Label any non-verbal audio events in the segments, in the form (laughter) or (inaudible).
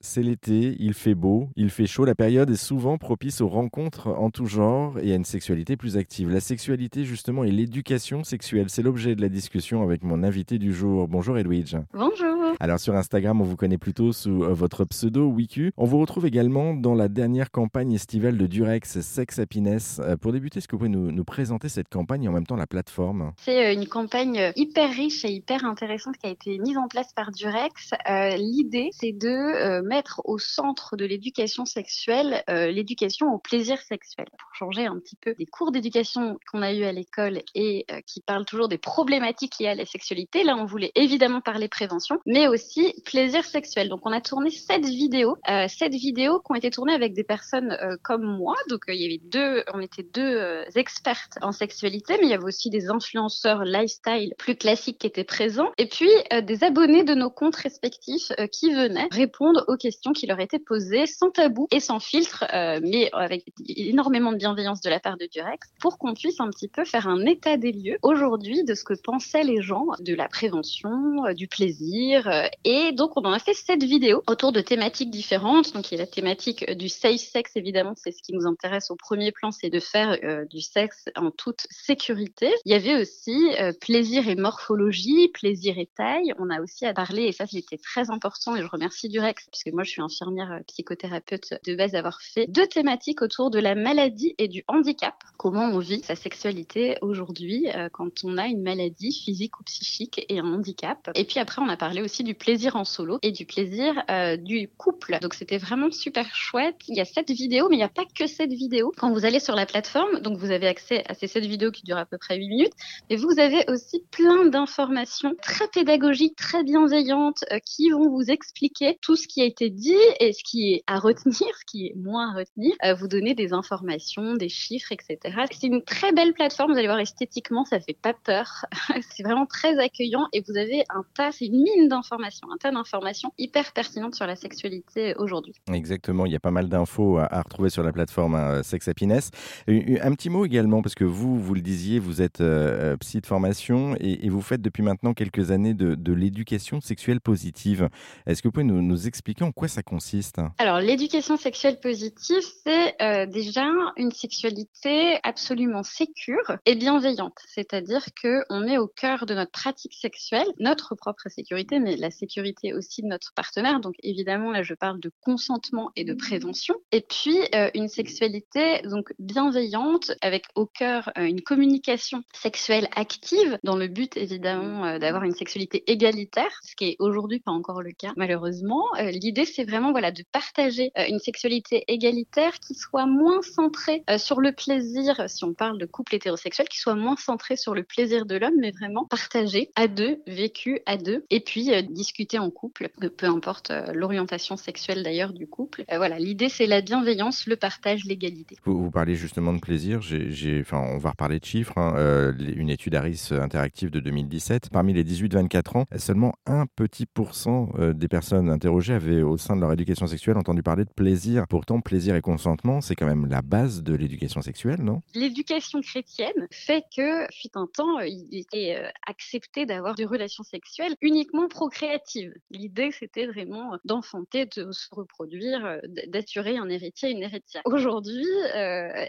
C'est l'été, il fait beau, il fait chaud, la période est souvent propice aux rencontres en tout genre et à une sexualité plus active. La sexualité justement et l'éducation sexuelle, c'est l'objet de la discussion avec mon invité du jour. Bonjour Edwidge. Bonjour. Alors sur Instagram, on vous connaît plutôt sous euh, votre pseudo Wiku. On vous retrouve également dans la dernière campagne estivale de Durex, Sex Happiness. Euh, pour débuter, est-ce que vous pouvez nous, nous, présenter cette campagne et en même temps la plateforme? C'est euh, une campagne hyper riche et hyper intéressante qui a été mise en place par Durex. Euh, L'idée, c'est de mettre au centre de l'éducation sexuelle euh, l'éducation au plaisir sexuel pour changer un petit peu des cours d'éducation qu'on a eu à l'école et euh, qui parlent toujours des problématiques liées à la sexualité. Là, on voulait évidemment parler prévention, mais aussi plaisir sexuel. Donc, on a tourné sept vidéos, euh, sept vidéos qui ont été tournées avec des personnes euh, comme moi. Donc, il y avait deux, on était deux expertes en sexualité, mais il y avait aussi des influenceurs lifestyle plus classiques qui étaient présents, et puis des abonnés de nos comptes respectifs qui venaient répondre aux questions qui leur étaient posées sans tabou et sans filtre, euh, mais avec énormément de bienveillance de la part de Durex, pour qu'on puisse un petit peu faire un état des lieux aujourd'hui de ce que pensaient les gens de la prévention, euh, du plaisir. Euh, et donc, on en a fait sept vidéos autour de thématiques différentes. Donc, il y a la thématique du safe sex, évidemment, c'est ce qui nous intéresse au premier plan, c'est de faire du sexe en toute sécurité. Il y avait aussi plaisir et morphologie, plaisir et taille. On a aussi à parler, et ça, c'était très important, et je remercie Durex, moi, je suis infirmière psychothérapeute de base, d'avoir fait deux thématiques autour de la maladie et du handicap. Comment on vit sa sexualité aujourd'hui euh, quand on a une maladie physique ou psychique et un handicap. Et puis après, on a parlé aussi du plaisir en solo et du plaisir euh, du couple. Donc c'était vraiment super chouette. Il y a cette vidéo, mais il n'y a pas que cette vidéo. Quand vous allez sur la plateforme, donc vous avez accès à ces sept vidéos qui durent à peu près 8 minutes, et vous avez aussi plein d'informations très pédagogiques, très bienveillantes, euh, qui vont vous expliquer tout ce qui a été dit et ce qui est à retenir, (laughs) ce qui est moins à retenir, euh, vous donner des informations, des chiffres, etc. C'est une très belle plateforme, vous allez voir esthétiquement, ça fait pas peur. (laughs) c'est vraiment très accueillant et vous avez un tas, c'est une mine d'informations, un tas d'informations hyper pertinentes sur la sexualité aujourd'hui. Exactement, il y a pas mal d'infos à, retrouver sur la plateforme hein, Sex Happiness. Un petit mot également, parce que vous, vous le disiez, vous êtes euh, psy de formation et, vous faites depuis maintenant quelques années de, l'éducation sexuelle positive. Est-ce que vous pouvez nous expliquer quoi ça consiste Alors, l'éducation sexuelle positive, c'est euh, déjà une sexualité absolument sécure et bienveillante. C'est-à-dire que on met au cœur de notre pratique sexuelle notre propre sécurité, mais la sécurité aussi de notre partenaire. Donc évidemment, là, je parle de consentement et de prévention. Et puis euh, une sexualité donc bienveillante avec au cœur euh, une communication sexuelle active dans le but évidemment d'avoir une sexualité égalitaire, ce qui est aujourd'hui pas encore le cas malheureusement. L'idée c'est vraiment voilà de partager une sexualité égalitaire qui soit moins centrée euh, sur le plaisir, si on parle de couple hétérosexuel, qui soit moins centrée sur le plaisir de l'homme, mais vraiment partagé à deux, vécu à deux, et puis euh, discuter en couple, peu importe euh, l'orientation sexuelle d'ailleurs du couple. voilà, l'idée c'est la bienveillance, le partage, l'égalité. Vous, vous, parlez justement de plaisir, j'ai, enfin, on va reparler de chiffres, hein. une étude Harris Interactive de 2017, parmi les 18-24 ans, seulement un petit pourcent des personnes interrogées avaient au sein de leur éducation sexuelle entendu parler de plaisir. Pourtant, plaisir et consentement, c'est quand même la base de l'éducation sexuelle, non? L'éducation chrétienne fait que, fut un temps, il était euh, accepté d'avoir des relations sexuelles uniquement procréatives. L'idée, c'était vraiment d'enfanter, de se reproduire, euh, d'assurer un héritier, une héritière. Aujourd'hui, euh,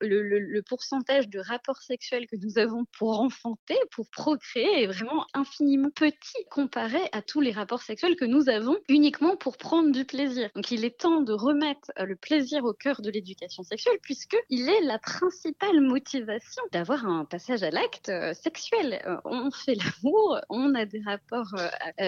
le, le, pourcentage de rapports sexuels que nous avons pour enfanter, pour procréer, est vraiment infiniment petit comparé à tous les rapports sexuels que nous avons uniquement pour prendre du plaisir. Donc, il est temps de remettre euh, le plaisir au cœur de l'éducation sexuelle, puisqu'il est la principale motivation d'avoir un passage à l'acte euh, sexuel. Euh, on fait l'amour, on a des rapports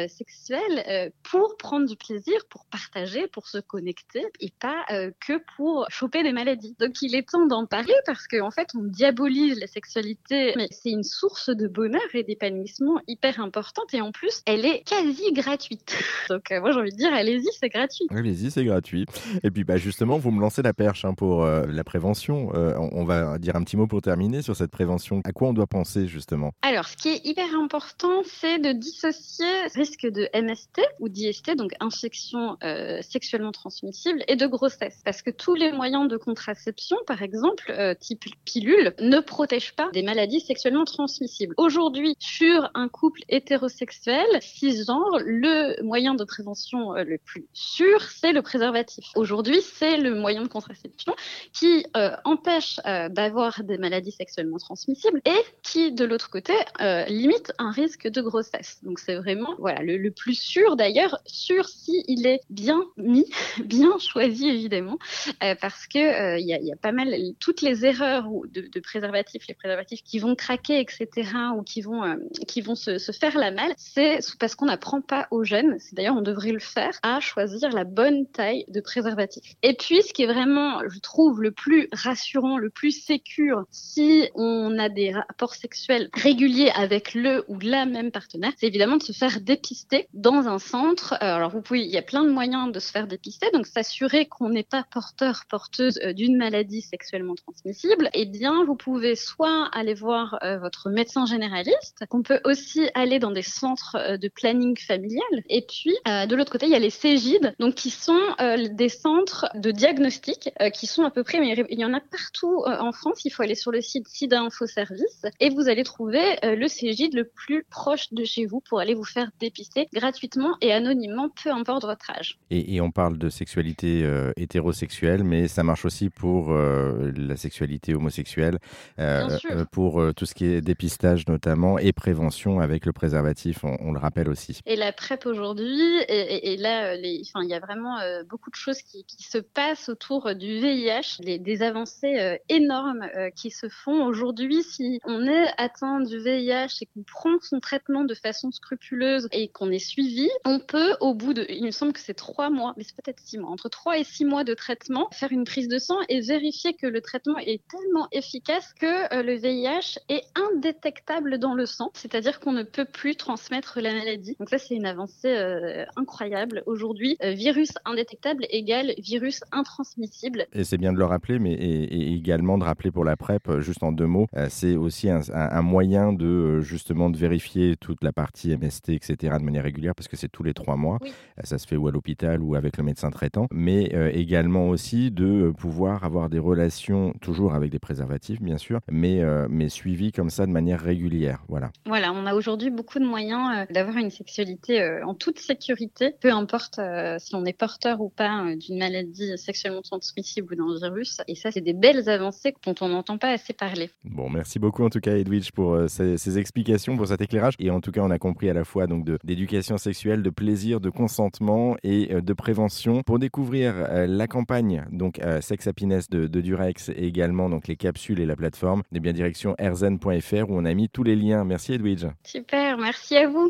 sexuels pour prendre du plaisir, pour partager, pour se connecter, et pas que pour choper des maladies. Donc il est temps d'en parler parce qu'en en fait, on diabolise la sexualité, mais c'est une source de bonheur et d'épanouissement hyper importante, et en plus, elle est quasi gratuite. Donc moi, j'ai envie de dire, allez-y, c'est gratuit. Allez-y, c'est gratuit. Et puis bah, justement, vous me lancez la perche hein, pour euh, la prévention. Euh, on, va dire un petit mot pour terminer sur cette prévention. À quoi on doit penser justement? Alors, ce qui est hyper important, c'est de dissocier risque de MST ou d'IST, donc infection euh, sexuellement transmissible, et de grossesse. Parce que tous les moyens de contraception, par exemple, type pilule, ne protègent pas des maladies sexuellement transmissibles. Aujourd'hui, sur un couple hétérosexuel, cisgenre, le moyen de prévention le le plus sûr, c'est le préservatif. Aujourd'hui, c'est le moyen de contraception qui empêche d'avoir des maladies sexuellement transmissibles et qui, de l'autre côté, limite un risque de grossesse. Donc c'est vraiment voilà le, plus sûr d'ailleurs, sûr si est bien mis, (laughs) bien choisi évidemment, parce que il y, a, pas mal toutes les erreurs de, préservatifs, les préservatifs qui vont craquer, etc., ou qui vont qui vont se, faire la malle, c'est parce qu'on n'apprend pas aux jeunes, d'ailleurs on devrait le faire, choisir la bonne taille de préservatif. Et puis ce qui est vraiment, je trouve, le plus rassurant, le plus sécure, si on a des rapports sexuels réguliers avec le ou la même partenaire, c'est évidemment de se faire dépister dans un centre. Euh, alors vous pouvez, il y a plein de moyens de se faire dépister, donc s'assurer qu'on n'est pas porteur, porteuse euh, d'une maladie sexuellement transmissible. Eh bien, vous pouvez soit aller voir euh, votre médecin généraliste, qu'on peut aussi aller dans des centres de planning familial. Et puis, de l'autre côté, il y a les CEGID, donc qui sont des centres de diagnostic qui sont à peu près, mais il y en a partout en France. Il faut aller sur le site SIDA Info Service et vous allez trouver le CEGID le plus proche de chez vous pour aller vous faire dépister gratuitement et anonymement, peu importe votre âge. Et, on parle de sexualité euh, hétérosexuelle, mais ça marche aussi pour euh, la sexualité homosexuelle, euh, pour tout ce qui est dépistage notamment et prévention avec le préservatif, on, le rappelle aussi. Et la PrEP aujourd'hui, et, là, il y a vraiment beaucoup de choses qui, se passent autour du VIH, des avancées énormes qui se font aujourd'hui. Si on est atteint du VIH et qu'on prend son traitement de façon scrupuleuse et qu'on est suivi, on peut, au bout de, il me semble que c'est trois mois, mais c'est peut-être six mois, entre trois et six mois de traitement, faire une prise de sang et vérifier que le traitement est tellement efficace que euh, le VIH est indétectable dans le sang, c'est-à-dire qu'on ne peut plus transmettre la maladie. Donc ça, c'est une avancée euh, incroyable. Euh, virus indétectable égale virus intransmissible. Et c'est bien de le rappeler, mais et, également de rappeler pour la PrEP, juste en deux mots, c'est aussi un, un, moyen de justement de vérifier toute la partie MST, etc., de manière régulière, parce que c'est tous les trois mois. Euh, ça se fait ou à l'hôpital ou avec le médecin traitant, mais euh, également aussi de euh, pouvoir avoir des relations, toujours avec des préservatifs, bien sûr, mais, mais suivies comme ça de manière régulière. Voilà. Voilà, on a aujourd'hui beaucoup de moyens d'avoir une sexualité en toute sécurité, peu importe si on est porteur ou pas d'une maladie sexuellement transmissible ou d'un virus. Et ça, c'est des belles avancées dont on n'entend pas assez parler. Bon, merci beaucoup en tout cas, Edwidge, pour ces, ces explications, pour cet éclairage. Et en tout cas, on a compris à la fois donc d'éducation sexuelle, de plaisir, de consentement et euh, de prévention. Pour découvrir euh, la campagne donc euh, Sex Happiness de, Durex et également donc les capsules et la plateforme, eh bien direction erzen.fr où on a mis tous les liens. Merci Edwidge. Super, merci à vous.